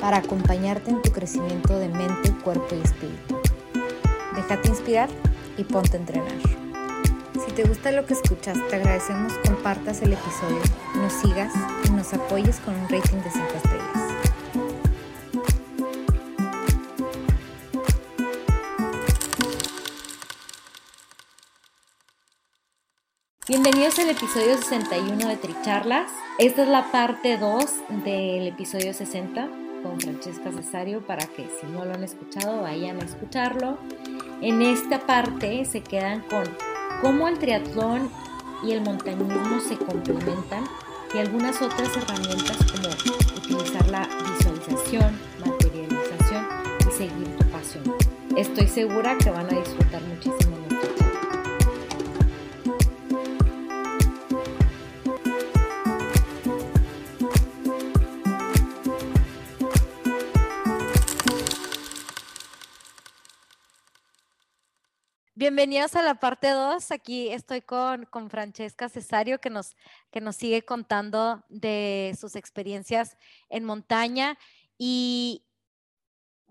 para acompañarte en tu crecimiento de mente, cuerpo y espíritu. Déjate inspirar y ponte a entrenar. Si te gusta lo que escuchas, te agradecemos compartas el episodio, nos sigas y nos apoyes con un rating de 5 estrellas. Bienvenidos al episodio 61 de Tricharlas. Esta es la parte 2 del episodio 60 con Francesca Cesario para que si no lo han escuchado vayan a escucharlo. En esta parte se quedan con cómo el triatlón y el montañismo se complementan y algunas otras herramientas como utilizar la visualización, materialización y seguir tu pasión. Estoy segura que van a disfrutar Bienvenidos a la parte 2. Aquí estoy con, con, Francesca Cesario que nos, que nos sigue contando de sus experiencias en montaña. Y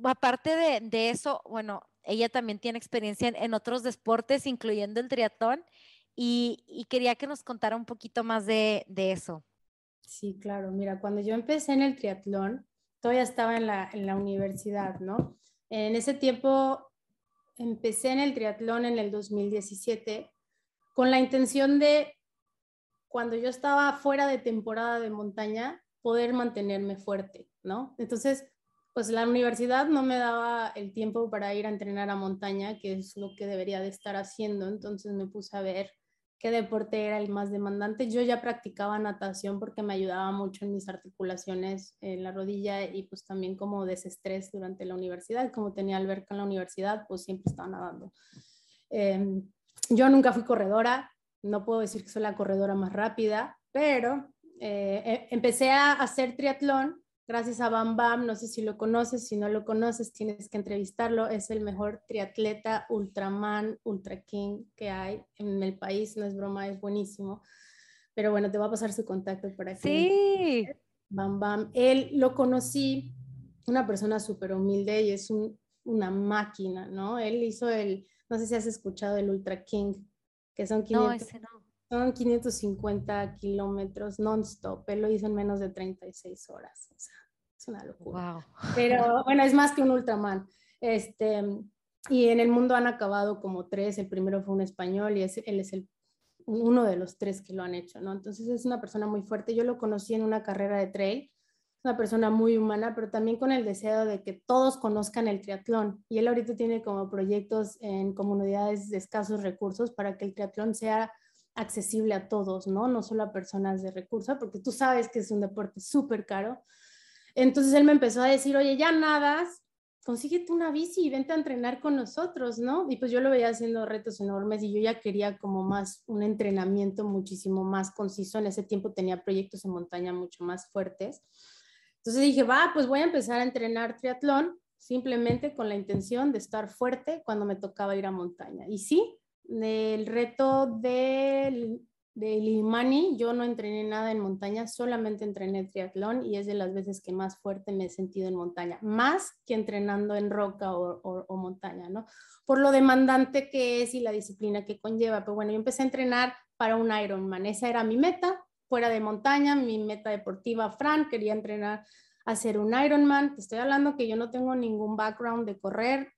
aparte de, de eso, bueno, ella también tiene experiencia en, en otros deportes, incluyendo el triatlón. Y, y, quería que nos contara un poquito más de, de, eso. Sí, claro. Mira, cuando yo empecé en el triatlón, todavía estaba en la, en la universidad, ¿no? En ese tiempo empecé en el triatlón en el 2017 con la intención de, cuando yo estaba fuera de temporada de montaña, poder mantenerme fuerte, ¿no? Entonces, pues la universidad no me daba el tiempo para ir a entrenar a montaña, que es lo que debería de estar haciendo, entonces me puse a ver qué deporte era el más demandante. Yo ya practicaba natación porque me ayudaba mucho en mis articulaciones en la rodilla y pues también como desestrés durante la universidad. Como tenía alberca en la universidad, pues siempre estaba nadando. Em, yo nunca fui corredora, no puedo decir que soy la corredora más rápida, pero eh, e, empecé a hacer triatlón gracias a Bam Bam, no sé si lo conoces, si no lo conoces tienes que entrevistarlo, es el mejor triatleta Ultraman, Ultra King que hay en el país, no es broma, es buenísimo. Pero bueno, te voy a pasar su contacto para que... Sí. Bam Bam, él lo conocí, una persona súper humilde y es una máquina, ¿no? Él hizo el, no sé si has escuchado el Ultra King, que son 500, no, ese no. Son 550 kilómetros non-stop. Él lo hizo en menos de 36 horas. O sea, es una locura. Pero bueno, es más que un Ultraman. Este, y en el mundo han acabado como tres. El primero fue un español y es, él es el, uno de los tres que lo han hecho, ¿no? Entonces es una persona muy fuerte. Yo lo conocí en una carrera de trail. Una persona muy humana, pero también con el deseo de que todos conozcan el triatlón. Y él ahorita tiene como proyectos en comunidades de escasos recursos para que el triatlón sea accesible a todos, ¿no? No solo a personas de recursos, porque tú sabes que es un deporte súper caro. Entonces él me empezó a decir, oye, ya nadas, consíguete una bici y vente a entrenar con nosotros, ¿no? Y pues yo lo veía haciendo retos enormes y yo ya quería como más un entrenamiento muchísimo más conciso. En ese tiempo tenía proyectos en montaña mucho más fuertes. Entonces dije, va, pues voy a empezar a entrenar triatlón simplemente con la intención de estar fuerte cuando me tocaba ir a montaña. Y sí, el reto del, del Ilmani, yo no entrené nada en montaña, solamente entrené triatlón y es de las veces que más fuerte me he sentido en montaña, más que entrenando en roca o, o, montaña, ¿no? Por lo demandante que es y la disciplina que conlleva. Pero bueno, yo empecé a entrenar para un Ironman, esa era mi meta, fuera de montaña, mi meta deportiva, Fran, quería entrenar a hacer un Ironman. Te estoy hablando que yo no tengo ningún background de correr,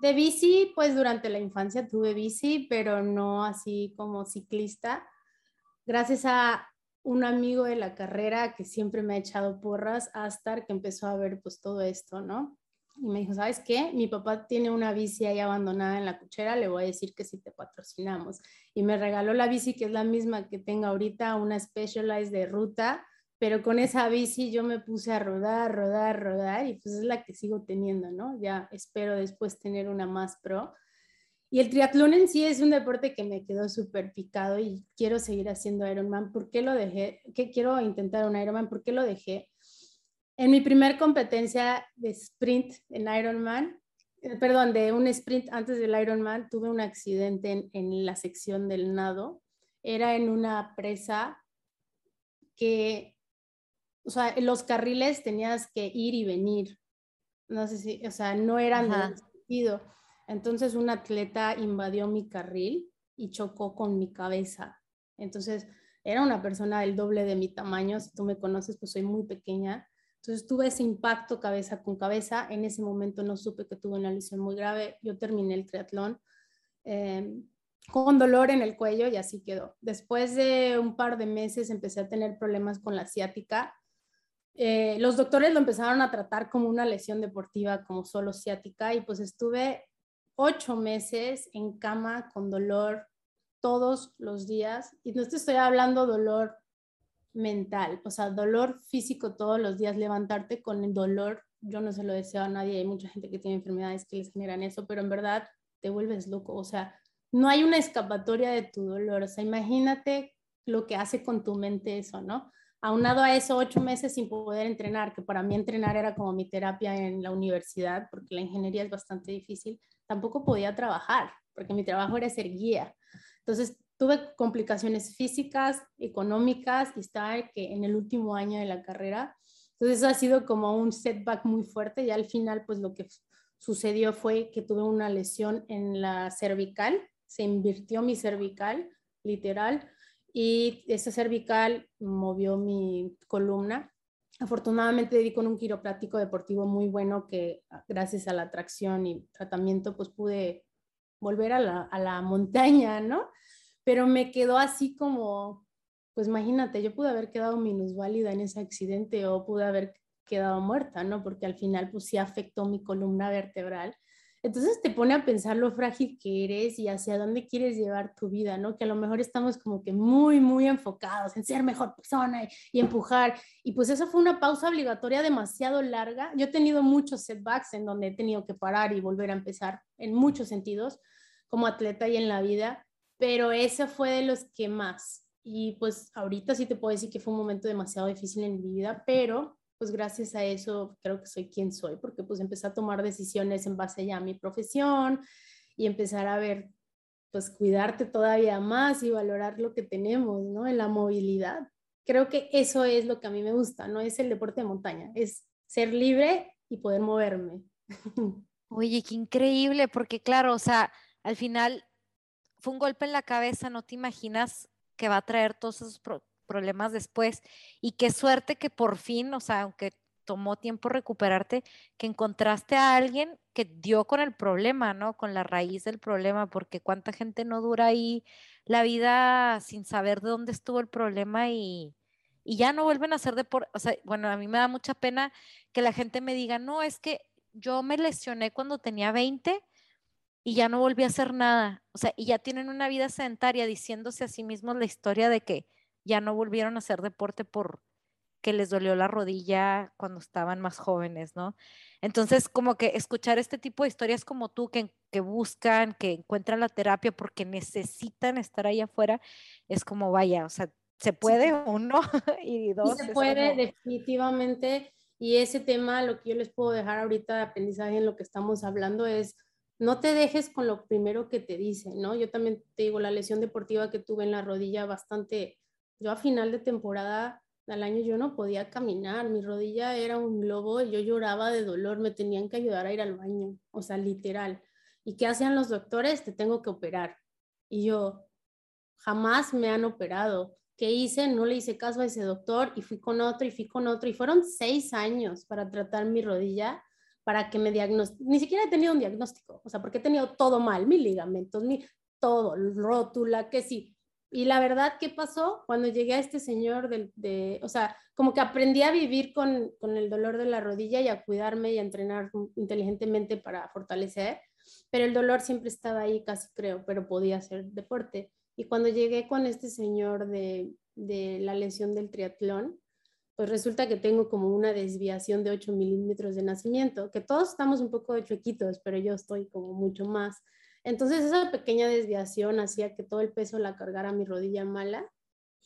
de bici, pues durante la infancia tuve bici, pero no así como ciclista. Gracias a un amigo de la carrera que siempre me ha echado porras, hasta que empezó a ver pues todo esto, ¿no? Y me dijo, ¿sabes qué? Mi papá tiene una bici ahí abandonada en la cuchera, le voy a decir que si te patrocinamos. Y me regaló la bici, que es la misma que tengo ahorita, una Specialized de ruta, pero con esa bici yo me puse a rodar, rodar, rodar y pues es la que sigo teniendo, ¿no? Ya espero después tener una más pro. Y el triatlón en sí es un deporte que me quedó súper picado y quiero seguir haciendo Ironman. ¿Por qué lo dejé? ¿Qué quiero intentar un Ironman? ¿Por qué lo dejé? En mi primer competencia de sprint en Ironman, eh, perdón, de un sprint antes del Ironman, tuve un accidente en, en la sección del nado. Era en una presa que, o sea, en los carriles tenías que ir y venir. No sé si, o sea, no eran de sentido. Entonces un atleta invadió mi carril y chocó con mi cabeza. Entonces era una persona del doble de mi tamaño. Si tú me conoces, pues soy muy pequeña. Entonces tuve ese impacto cabeza con cabeza. En ese momento no supe que tuve una lesión muy grave. Yo terminé el triatlón em, con dolor en el cuello y así quedó. Después de un par de meses empecé a tener problemas con la ciática. Eh, los doctores lo empezaron a tratar como una lesión deportiva, como solo ciática, y pues estuve ocho meses en cama con dolor todos los días. Y no te estoy hablando dolor mental, o sea, dolor físico todos los días, levantarte con el dolor. Yo no se lo deseo a nadie, hay mucha gente que tiene enfermedades que les generan eso, pero en verdad te vuelves loco, o sea, no hay una escapatoria de tu dolor, o sea, imagínate lo que hace con tu mente eso, ¿no? Aunado a eso, ocho meses sin poder entrenar, que para mí entrenar era como mi terapia en la universidad, porque la ingeniería es bastante difícil tampoco podía trabajar, porque mi trabajo era ser guía. Entonces tuve complicaciones físicas, económicas y estaba que en el último año de la carrera. Entonces eso ha sido como un setback muy fuerte y al final pues lo que sucedió fue que tuve una lesión en la cervical, se invirtió mi cervical, literal, y esa cervical movió mi columna afortunadamente di con un quiropráctico deportivo muy bueno que ah, gracias a la atracción y tratamiento pues pude volver a la, a la montaña, ¿no? Pero me quedó así como, pues imagínate, yo pude haber quedado minusválida en ese accidente o pude haber quedado muerta, ¿no? Porque al final pues sí afectó mi columna vertebral entonces te pone a pensar lo frágil que eres y hacia dónde quieres llevar tu vida, ¿no? Que a lo mejor estamos como que muy, muy enfocados en ser mejor persona y, empujar. Y pues eso fue una pausa obligatoria demasiado larga. Yo he tenido muchos setbacks en donde he tenido que parar y volver a empezar en muchos sentidos como atleta y en la vida, pero ese fue de los que más. Y pues ahorita sí te puedo decir que fue un momento demasiado difícil en mi vida, pero pues gracias a eso creo que soy quien soy, porque pues empecé a tomar decisiones en base ya a mi profesión y empezar a ver, pues cuidarte todavía más y valorar lo que tenemos, ¿no? En la movilidad. Creo que eso es lo que a mí me gusta, no es el deporte de montaña, es ser libre y poder moverme. Oye, qué increíble, porque claro, o sea, al final fue un golpe en la cabeza, no te imaginas que va a traer todos esos problemas después. Y qué suerte que por fin, o sea, aunque tomó tiempo recuperarte, que encontraste a alguien que dio con el problema, ¿no? Con la raíz del problema, porque cuánta gente no dura ahí la vida sin saber de dónde estuvo el problema y, y ya no vuelven a hacer deporte. O sea, bueno, a mí me da mucha pena que la gente me diga, no, es que yo me lesioné cuando tenía 20 y ya no volví a hacer nada. O sea, y ya tienen una vida sedentaria diciéndose a sí mismos la historia de que ya no volvieron a hacer deporte por que les dolió la rodilla cuando estaban más jóvenes, ¿no? Entonces, como que escuchar este tipo de historias como tú, que, que buscan, que encuentran la terapia porque necesitan estar ahí afuera, es como, vaya, o sea, se puede uno y dos. se puede, definitivamente. Y ese tema, lo que yo les puedo dejar ahorita de aprendizaje en lo que estamos hablando es, no te dejes con lo primero que te dicen, ¿no? Yo también te digo, la lesión deportiva que tuve en la rodilla bastante yo a final de temporada al año yo no podía caminar, mi rodilla era un globo y yo lloraba de dolor, me tenían que ayudar a ir al baño, o sea, literal. ¿Y qué hacían los doctores? Te tengo que operar. Y yo, jamás me han operado. ¿Qué hice? No le hice caso a ese doctor y fui con otro y fui con otro y fueron seis años para tratar mi rodilla para que me diagnostiquen. Ni siquiera he tenido un diagnóstico, o sea, porque he tenido todo mal, mis ligamentos, mi, todo, rótula, que sí, y la verdad, ¿qué pasó? Cuando llegué a este señor, de, de o sea, como que aprendí a vivir con, con, el dolor de la rodilla y a cuidarme y a entrenar inteligentemente para fortalecer, pero el dolor siempre estaba ahí, casi creo, pero podía hacer deporte. Y cuando llegué con este señor de, de la lesión del triatlón, pues resulta que tengo como una desviación de 8 milímetros de nacimiento, que todos estamos un poco chuequitos, pero yo estoy como mucho más. Entonces esa pequeña desviación hacía que todo el peso la cargara mi rodilla mala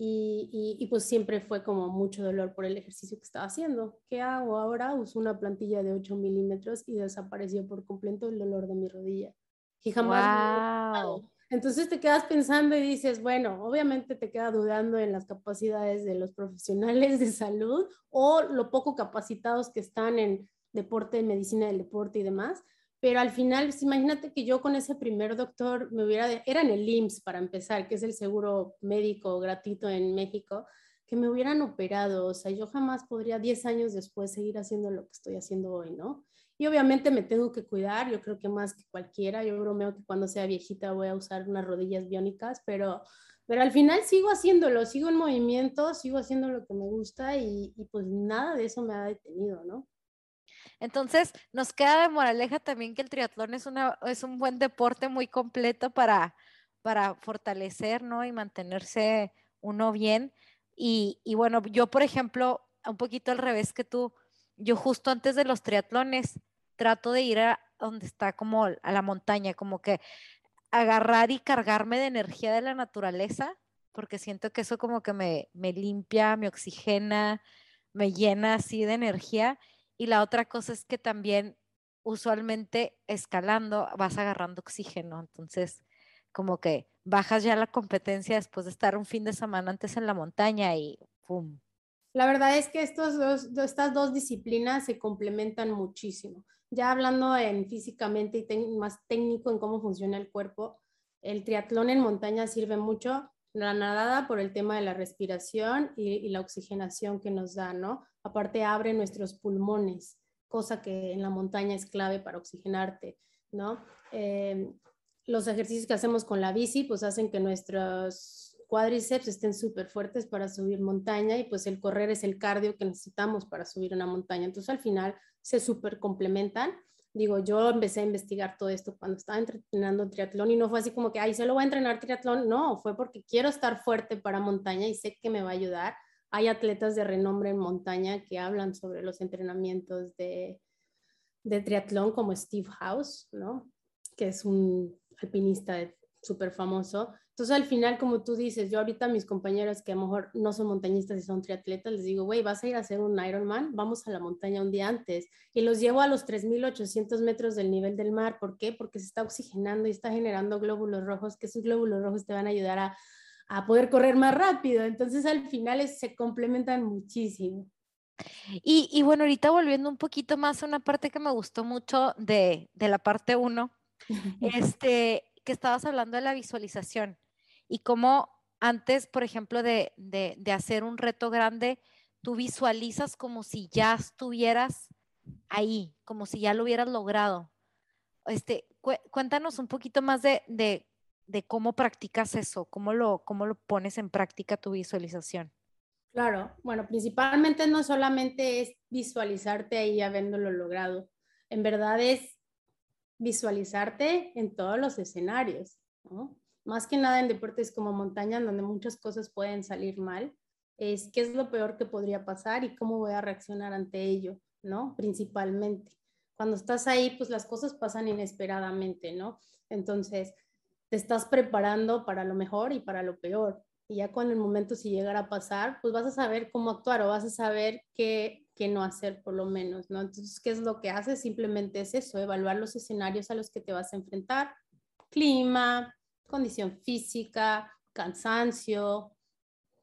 y, y, pues siempre fue como mucho dolor por el ejercicio que estaba haciendo. ¿Qué hago ahora? Uso una plantilla de 8 milímetros y desapareció por completo el dolor de mi rodilla. Y jamás wow. Entonces te quedas pensando y dices, bueno, obviamente te queda dudando en las capacidades de los profesionales de salud o lo poco capacitados que están en deporte, medicina del deporte y demás, pero al final, pues, imagínate que yo con ese primer doctor me hubiera, era en el IMSS para empezar, que es el seguro médico gratuito en México, que me hubieran operado, o sea, yo jamás podría 10 años después seguir haciendo lo que estoy haciendo hoy, ¿no? Y obviamente me tengo que cuidar, yo creo que más que cualquiera, yo bromeo que cuando sea viejita voy a usar unas rodillas biónicas, pero, pero al final sigo haciéndolo, sigo en movimiento, sigo haciendo lo que me gusta y, y pues nada de eso me ha detenido, ¿no? Entonces, nos queda de moraleja también que el triatlón es, una, es un buen deporte muy completo para, para fortalecer, ¿no? Y mantenerse uno bien. Y, y, bueno, yo, por ejemplo, un poquito al revés que tú, yo justo antes de los triatlones trato de ir a donde está como a la montaña, como que agarrar y cargarme de energía de la naturaleza, porque siento que eso como que me, me limpia, me oxigena, me llena así de energía y la otra cosa es que también usualmente escalando vas agarrando oxígeno, entonces como que bajas ya la competencia después de estar un fin de semana antes en la montaña y ¡pum! La verdad es que estas dos disciplinas se complementan muchísimo. Ya hablando en físicamente y más técnico en cómo funciona el cuerpo, el triatlón en montaña sirve mucho la nadada por el tema de la respiración y, la oxigenación que nos da, ¿no? Aparte abre nuestros pulmones, cosa que en la montaña es clave para oxigenarte, ¿no? Eh, los ejercicios que hacemos con la bici, pues hacen que nuestros cuádriceps estén súper fuertes para subir montaña y pues el correr es el cardio que necesitamos para subir una montaña. Entonces al final se súper complementan digo, yo empecé a investigar todo esto cuando estaba entrenando triatlón y no fue así como que, ay, solo voy a entrenar triatlón, no, fue porque quiero estar fuerte para montaña y sé que me va a ayudar. Hay atletas de renombre en montaña que hablan sobre los entrenamientos de, de triatlón como Steve House, ¿no? Que es un alpinista súper famoso entonces, al final, como tú dices, yo ahorita a mis compañeros que a lo mejor no son montañistas y son triatletas, les digo, güey, vas a ir a hacer un Ironman, vamos a la montaña un día antes. Y los llevo a los 3.800 metros del nivel del mar. ¿Por qué? Porque se está oxigenando y está generando glóbulos rojos, que esos glóbulos rojos te van a ayudar a, a poder correr más rápido. Entonces, al final se complementan muchísimo. Y, y, bueno, ahorita volviendo un poquito más a una parte que me gustó mucho de, de la parte 1, este, que estabas hablando de la visualización y cómo antes, por ejemplo, de, hacer un reto grande, tú visualizas como si ya estuvieras ahí, como si ya lo hubieras logrado. Este, cuéntanos un poquito más de, cómo practicas eso, cómo lo, cómo lo pones en práctica tu visualización. Claro, bueno, principalmente no solamente es visualizarte ahí habiéndolo logrado, en verdad es visualizarte en todos los escenarios, ¿no? más que nada en deportes como montaña, donde muchas cosas pueden salir mal, es qué es lo peor que podría pasar y cómo voy a reaccionar ante ello, ¿no? Principalmente. Cuando estás ahí, pues las cosas pasan inesperadamente, ¿no? Entonces, te estás preparando para lo mejor y para lo peor. Y ya cuando el momento si llegara a pasar, pues vas a saber cómo actuar o vas a saber qué, qué no hacer por lo menos, ¿no? Entonces, ¿qué es lo que haces? Simplemente es eso, evaluar los escenarios a los que te vas a enfrentar. Clima, condición física, cansancio,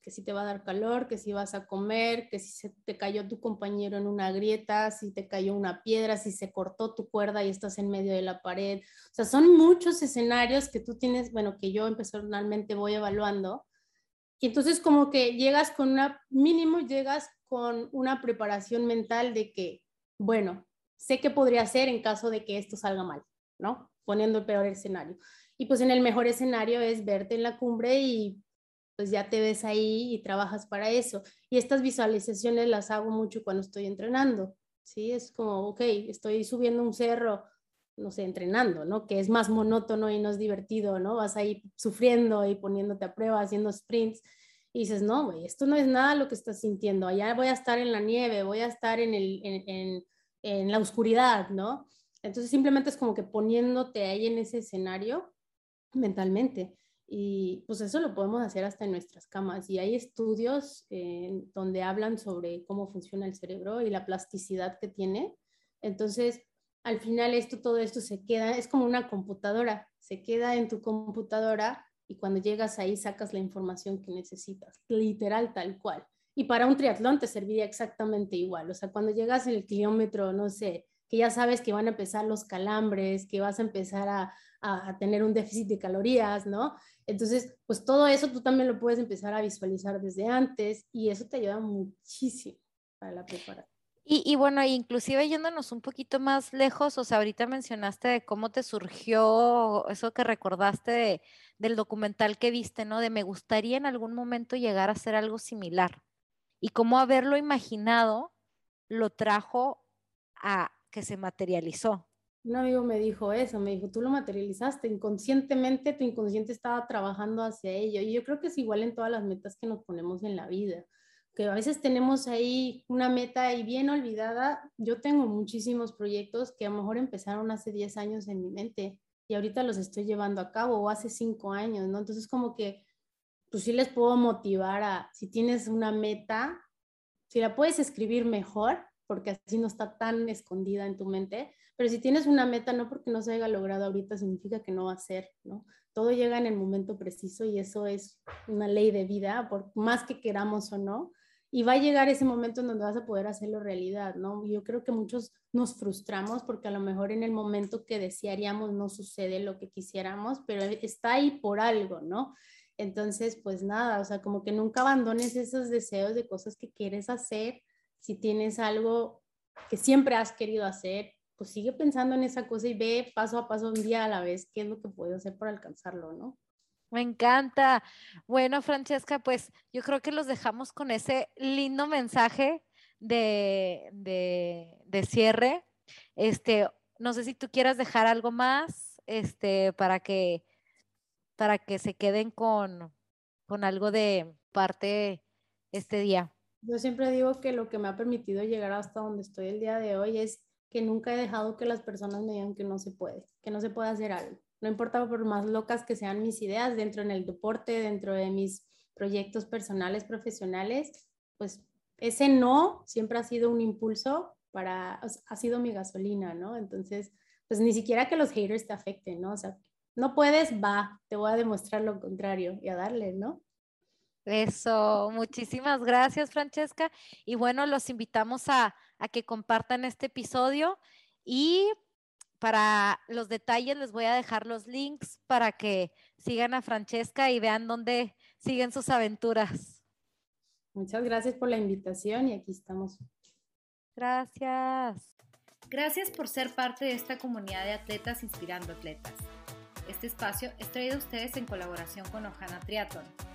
que si te va a dar calor, que si vas a comer, que si se te cayó tu compañero en una grieta, si te cayó una piedra, si se cortó tu cuerda y estás en medio de la pared. O sea, son muchos escenarios que tú tienes, bueno, que yo personalmente voy evaluando. Y entonces como que llegas con una, mínimo llegas con una preparación mental de que, bueno, sé qué podría hacer en caso de que esto salga mal, ¿no? Poniendo el peor escenario. Y pues en el mejor escenario es verte en la cumbre y pues ya te ves ahí y trabajas para eso. Y estas visualizaciones las hago mucho cuando estoy entrenando, ¿sí? Es como, ok, estoy subiendo un cerro, no sé, entrenando, ¿no? Que es más monótono y no es divertido, ¿no? Vas ahí sufriendo y poniéndote a prueba, haciendo sprints. y dices, no, güey, esto no es nada lo que estás sintiendo, allá voy a estar en la nieve, voy a estar en, el, en, en, la oscuridad, ¿no? Entonces simplemente es como que poniéndote ahí en ese escenario mentalmente. Y pues eso lo podemos hacer hasta en nuestras camas. Y hay estudios eh, donde hablan sobre cómo funciona el cerebro y la plasticidad que tiene. Entonces, al final esto, todo esto se queda, es como una computadora, se queda en tu computadora y cuando llegas ahí sacas la información que necesitas, literal tal cual. Y para un triatlón te serviría exactamente igual. O sea, cuando llegas en el kilómetro, no sé, que ya sabes que van a empezar los calambres, que vas a empezar a, a, tener un déficit de calorías, ¿no? Entonces, pues todo eso tú también lo puedes empezar a visualizar desde antes y eso te ayuda muchísimo para la preparación. Y, y, bueno, inclusive yéndonos un poquito más lejos, o sea, ahorita mencionaste de cómo te surgió eso que recordaste del documental que viste, ¿no? De me gustaría en algún momento llegar a hacer algo similar. Y cómo haberlo imaginado lo trajo a que se materializó. Un amigo me dijo eso, me dijo, tú lo materializaste, inconscientemente tu inconsciente estaba trabajando hacia ello. Y yo creo que es igual en todas las metas que nos ponemos en la vida, que a veces tenemos ahí una meta ahí bien olvidada. Yo tengo muchísimos proyectos que a lo mejor empezaron hace 10 años en mi mente y ahorita los estoy llevando a cabo o hace 5 años, ¿no? Entonces como que, pues sí les puedo motivar a, si tienes una meta, si la puedes escribir mejor, porque así no está tan escondida en tu mente. Pero si tienes una meta, no porque no se haya logrado ahorita, significa que no va a ser, ¿no? Todo llega en el momento preciso y eso es una ley de vida, por más que queramos o no. Y va a llegar ese momento en donde vas a poder hacerlo realidad, ¿no? Yo creo que muchos nos frustramos porque a lo mejor en el momento que desearíamos no sucede lo que quisiéramos, pero está ahí por algo, ¿no? Entonces, pues nada, o sea, como que nunca abandones esos deseos de cosas que quieres hacer si tienes algo que siempre has querido hacer, pues sigue pensando en esa cosa y ve paso a paso, un día a la vez, qué es lo que puedes hacer para alcanzarlo, ¿no? Me encanta. Bueno, Francesca, pues yo creo que los dejamos con ese lindo mensaje de, de, cierre. Este, no sé si tú quieras dejar algo más, este, para que, para que se queden con, con algo de parte este día. Yo siempre digo que lo que me ha permitido llegar hasta donde estoy el día de hoy es que nunca he dejado que las personas me digan que no se puede, que no se puede hacer algo. No importa por más locas que sean mis ideas dentro en el deporte, dentro de mis proyectos personales, profesionales, pues ese no siempre ha sido un impulso para, ha sido mi gasolina, ¿no? Entonces, pues ni siquiera que los haters te afecten, ¿no? O sea, no puedes, va, te voy a demostrar lo contrario y a darle, ¿no? Eso, muchísimas gracias Francesca. Y bueno, los invitamos a, que compartan este episodio y para los detalles les voy a dejar los links para que sigan a Francesca y vean dónde siguen sus aventuras. Muchas gracias por la invitación y aquí estamos. Gracias. Gracias por ser parte de esta comunidad de atletas inspirando atletas. Este espacio es traído a ustedes en colaboración con Ojana Triathlon